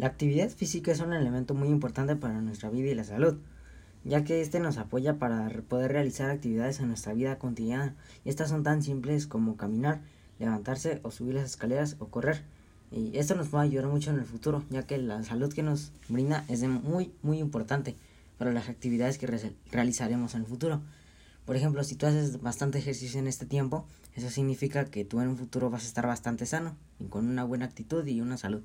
La actividad física es un elemento muy importante para nuestra vida y la salud, ya que este nos apoya para poder realizar actividades en nuestra vida cotidiana. Y estas son tan simples como caminar, levantarse o subir las escaleras o correr. Y esto nos va a ayudar mucho en el futuro, ya que la salud que nos brinda es muy, muy importante para las actividades que realizaremos en el futuro. Por ejemplo, si tú haces bastante ejercicio en este tiempo, eso significa que tú en un futuro vas a estar bastante sano y con una buena actitud y una salud.